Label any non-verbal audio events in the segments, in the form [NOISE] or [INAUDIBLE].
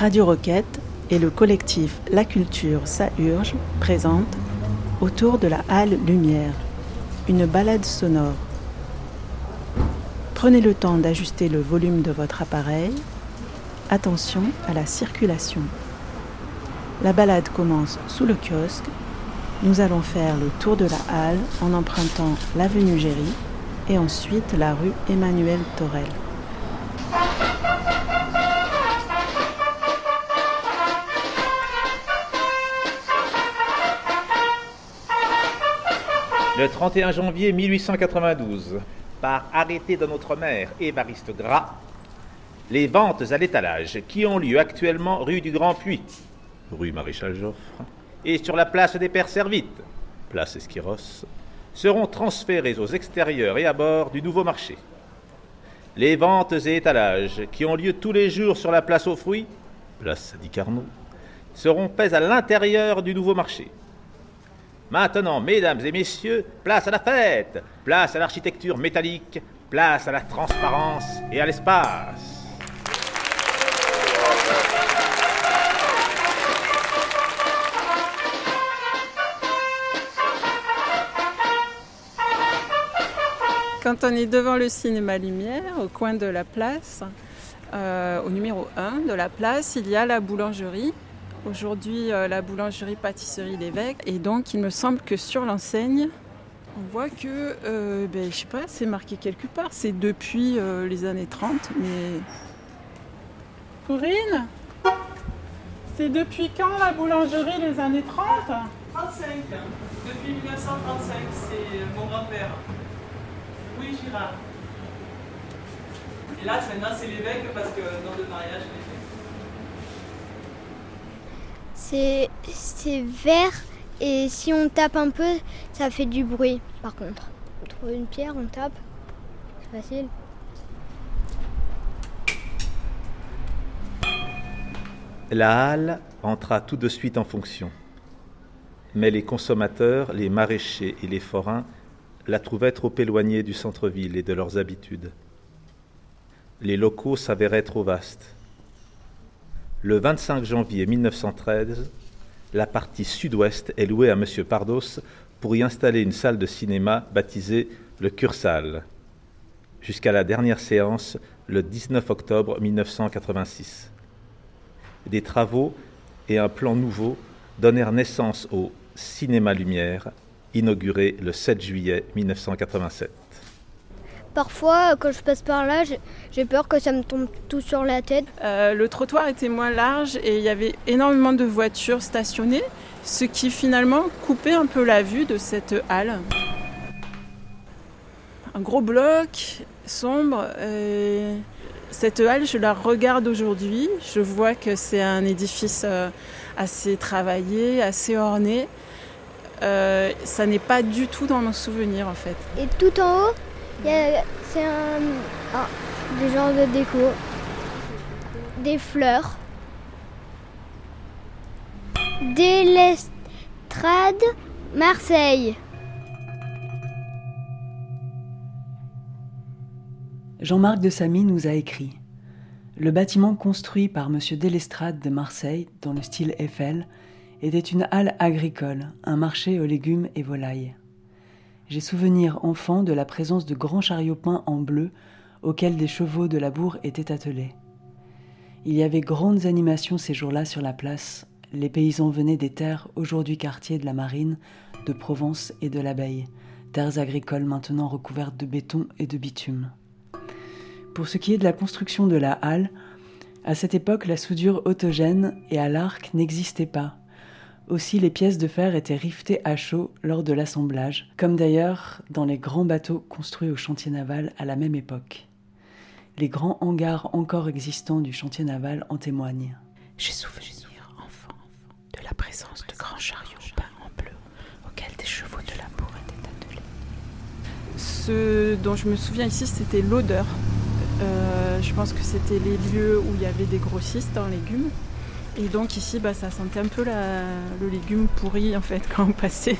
Radio Roquette et le collectif La Culture Ça Urge présentent Autour de la Halle Lumière, une balade sonore. Prenez le temps d'ajuster le volume de votre appareil. Attention à la circulation. La balade commence sous le kiosque. Nous allons faire le tour de la halle en empruntant l'avenue Géry et ensuite la rue Emmanuel Torel. Le 31 janvier 1892, par arrêté de notre mère Évariste Gras, les ventes à l'étalage qui ont lieu actuellement rue du Grand Puy, rue Maréchal Joffre, et sur la place des Pères Servites, place Esquiros, seront transférées aux extérieurs et à bord du nouveau marché. Les ventes et étalages qui ont lieu tous les jours sur la place aux fruits, place Carnot, seront faits à l'intérieur du nouveau marché. Maintenant, mesdames et messieurs, place à la fête, place à l'architecture métallique, place à la transparence et à l'espace. Quand on est devant le cinéma Lumière, au coin de la place, euh, au numéro 1 de la place, il y a la boulangerie Aujourd'hui, euh, la boulangerie pâtisserie l'évêque. Et donc, il me semble que sur l'enseigne, on voit que, euh, ben, je sais pas, c'est marqué quelque part. C'est depuis euh, les années 30, mais. Corinne C'est depuis quand la boulangerie, les années 30 35. Depuis 1935, c'est mon grand-père. Oui, Girard. Et là, maintenant, c'est l'évêque parce que dans le mariage, c'est vert et si on tape un peu, ça fait du bruit par contre. On trouve une pierre, on tape, c'est facile. La halle entra tout de suite en fonction. Mais les consommateurs, les maraîchers et les forains la trouvaient trop éloignée du centre-ville et de leurs habitudes. Les locaux s'avéraient trop vastes. Le 25 janvier 1913, la partie sud-ouest est louée à M. Pardos pour y installer une salle de cinéma baptisée le Cursal, jusqu'à la dernière séance le 19 octobre 1986. Des travaux et un plan nouveau donnèrent naissance au Cinéma Lumière, inauguré le 7 juillet 1987. Parfois, quand je passe par là, j'ai peur que ça me tombe tout sur la tête. Euh, le trottoir était moins large et il y avait énormément de voitures stationnées, ce qui finalement coupait un peu la vue de cette halle. Un gros bloc sombre. cette halle, je la regarde aujourd'hui. Je vois que c'est un édifice euh, assez travaillé, assez orné. Euh, ça n'est pas du tout dans mon souvenir en fait. Et tout en haut, c'est un, ah, de déco, des fleurs, des lestrades Marseille. Jean-Marc de Samy nous a écrit Le bâtiment construit par M. Delestrade de Marseille, dans le style Eiffel, était une halle agricole, un marché aux légumes et volailles. J'ai souvenir enfant de la présence de grands chariots peints en bleu auxquels des chevaux de la bourre étaient attelés. Il y avait grandes animations ces jours-là sur la place. Les paysans venaient des terres, aujourd'hui quartiers de la marine, de Provence et de l'abeille, terres agricoles maintenant recouvertes de béton et de bitume. Pour ce qui est de la construction de la halle, à cette époque, la soudure autogène et à l'arc n'existait pas. Aussi, les pièces de fer étaient rivetées à chaud lors de l'assemblage, comme d'ailleurs dans les grands bateaux construits au chantier naval à la même époque. Les grands hangars encore existants du chantier naval en témoignent. J'ai souvenir, enfant, de la présence de grands chariots peints en bleu, auxquels des chevaux de la bourre étaient attelés. Ce dont je me souviens ici, c'était l'odeur. Euh, je pense que c'était les lieux où il y avait des grossistes en légumes. Et donc ici, bah, ça sentait un peu le légume pourri en fait [LAUGHS] quand on passait.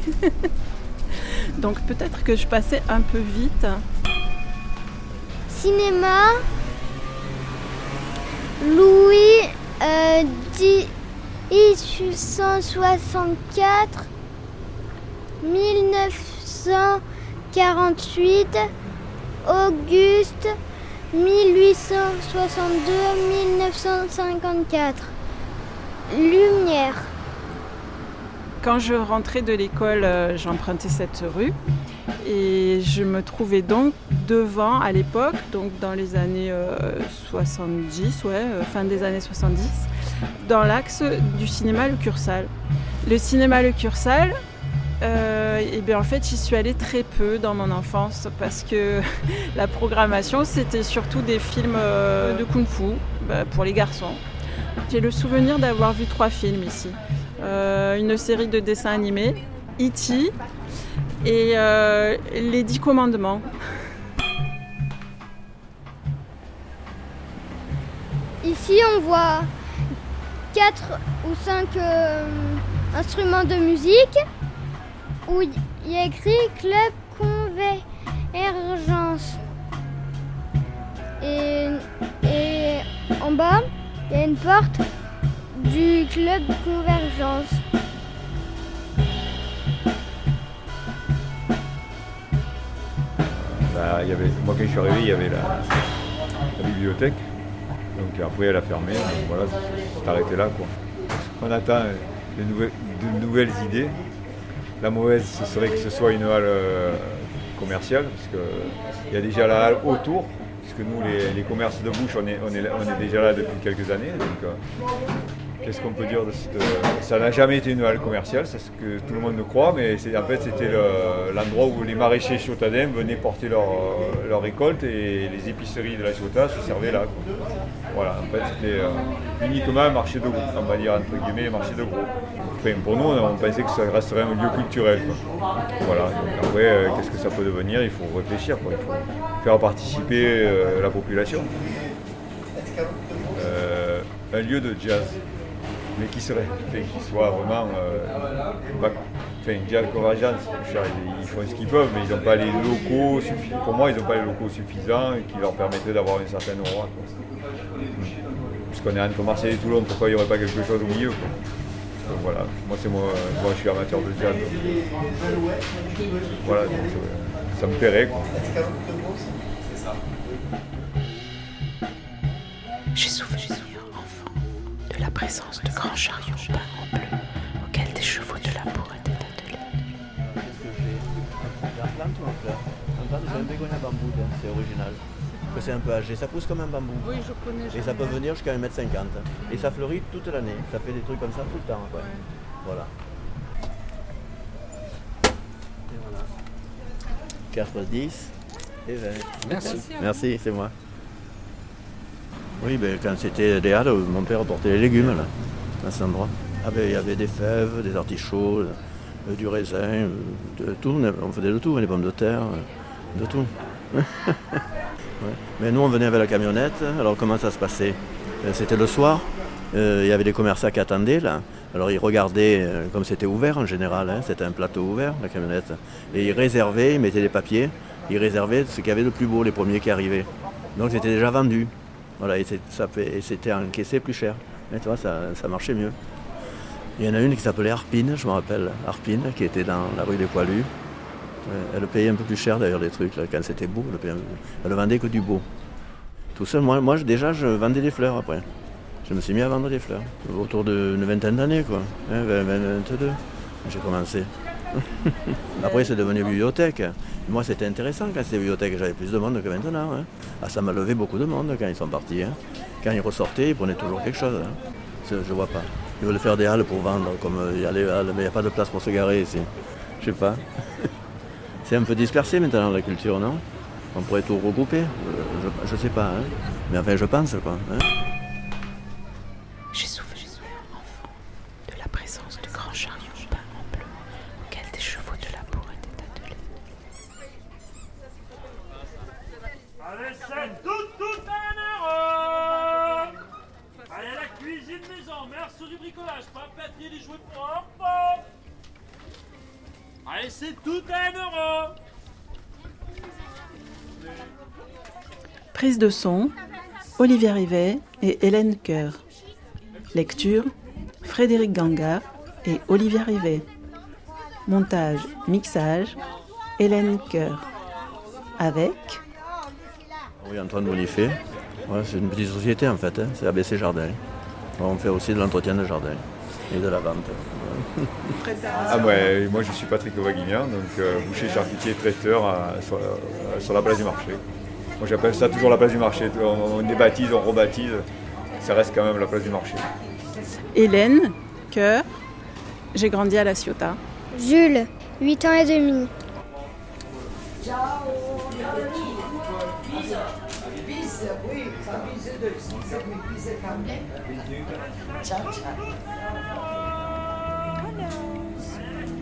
donc peut-être que je passais un peu vite. Cinéma Louis Euh, 1864, 1948, Auguste, 1862-1954. Lumière. Quand je rentrais de l'école, euh, j'empruntais cette rue et je me trouvais donc devant à l'époque, donc dans les années euh, 70, ouais, euh, fin des années 70, dans l'axe du cinéma Le Cursal. Le cinéma Le Cursal, euh, et bien en fait j'y suis allée très peu dans mon enfance parce que [LAUGHS] la programmation c'était surtout des films euh, de kung-fu bah, pour les garçons. J'ai le souvenir d'avoir vu trois films ici. Euh, une série de dessins animés, E.T. et euh, Les Dix Commandements. Ici, on voit quatre ou cinq euh, instruments de musique où il y a écrit Club Convergence. Et, et en bas, il y a une porte du Club Convergence. Bah, y avait, moi quand je suis arrivé, il y avait la, bibliothèque. Donc après elle a fermé. Voilà, c'est arrêté là quoi. On attend de nouvelles, de nouvelles idées. La mauvaise, ce serait que ce soit une halle euh, commerciale, parce qu'il y a déjà la halle autour, puisque nous, les, commerces de bouche, on est, déjà là depuis quelques années. Euh, qu'est-ce qu'on peut dire de cette. euh, ça n'a jamais été une halle commerciale, c'est ce que tout le monde croit, mais en fait, c'était le- l'endroit où les maraîchers chotadins venaient porter leur, euh, leur récolte et les épiceries de la Chota se servaient là. Voilà, en fait, c'était euh, uniquement un marché de gros, on va dire entre guillemets, marché de gros. Enfin, pour nous, on pensait que ça resterait un lieu culturel. Voilà, donc après, qu'est-ce que ça peut devenir Il faut réfléchir, quoi. il faut faire participer la population. Un lieu de jazz, mais qui serait, enfin, qui soit vraiment. euh, enfin, je dire, ils, font ce qu'ils peuvent, mais ils n'ont pas les locaux suffisants. Pour moi, ils n'ont pas les locaux suffisants qui leur permettraient d'avoir une certaine aura. quoi. Puisqu'on est entre Marseille et Toulon, pourquoi il n'y aurait pas quelque chose au milieu quoi. Donc voilà, moi c'est moi, moi je suis amateur de jazz. Voilà, donc euh, ça me plairait quoi. De la présence de grands chariots peints en bleu, auxquels des chevaux de labour étaient attelés. La plante ou la fleur En plante, c'est un bégonia bambou, donc c'est original. C'est un peu âgé, ça pousse comme un bambou. Oui, je connais. Et ça peut venir jusqu'à 1m50. Et ça fleurit toute l'année. Ça fait des trucs comme ça tout le temps. quoi. Voilà. Et voilà. 4, 10 et 20. Merci. Merci, c'est moi. Oui, ben, quand c'était des halles, mon père apportait les légumes là, à cet endroit. Ah, ben, il y avait des fèves, des artichauts, euh, du raisin, euh, tout. On faisait de tout, des pommes de terre, euh, de tout. [LAUGHS] Mais nous, on venait avec la camionnette. Alors, comment ça se passait? C'était le soir. Il y avait des commerçants qui attendaient là. Alors, ils regardaient, comme c'était ouvert en général, hein, c'était un plateau ouvert, la camionnette. Et ils réservaient, ils mettaient des papiers, ils réservaient ce qu'il y avait de plus beau, les premiers qui arrivaient. Donc, c'était déjà vendu. Voilà, et c'était encaissé plus cher. Et tu vois, ça, ça marchait mieux. Il y en a une qui s'appelait Arpine, je me rappelle, Arpine, qui était dans la rue des Poilus. Euh, Elle payait un peu plus cher d'ailleurs les trucs, quand c'était beau, elle, payait elle vendait que du beau. Tout seul, moi, moi déjà je vendais des fleurs après. Je me suis mis à vendre des fleurs. Autour d'une vingtaine d'années quoi. Hein, 20, 20, 22. J'ai commencé. [LAUGHS] après c'est devenu bibliothèque. Moi c'était intéressant quand c'était bibliothèque, j'avais plus de monde que maintenant. hein. Ah, ça m'a levé beaucoup de monde quand ils sont partis. hein. Quand ils ressortaient, ils prenaient toujours quelque chose. hein. Je, je vois pas. Ils veulent faire des halles pour vendre, comme euh, il y a les halles, mais il n'y a pas de place pour se garer ici. Je sais pas. [LAUGHS] C'est un peu dispersé maintenant la culture, non? On pourrait tout regrouper. Euh, Je, je sais pas, mais enfin je pense quoi. Bricolage, pas papier, les jouets propres Allez, c'est tout un euro Prise de son, Olivier Rivet et Hélène Coeur. Lecture Frédéric Ganga et Olivier Rivet. Montage, mixage Hélène Coeur. Avec Oui, Antoine Bonifay. Ouais, c'est une petite société en fait, hein. c'est ABC Jardin. On fait aussi de l'entretien de jardin et de la vente. Ah ouais, moi je suis Patrick Vaguignan, donc euh, boucher, charcutier, traiteur euh, sur, sur la place du marché. Moi j'appelle ça toujours la place du marché. On, on débaptise, on rebaptise, ça reste quand même la place du marché. Hélène Coeur. J'ai grandi à La Ciotat. Jules, 8 ans et demi. Ciao, Pizza, oui, enfin pizza de pizza, mais pizza quand même. Ciao, ciao. Hello.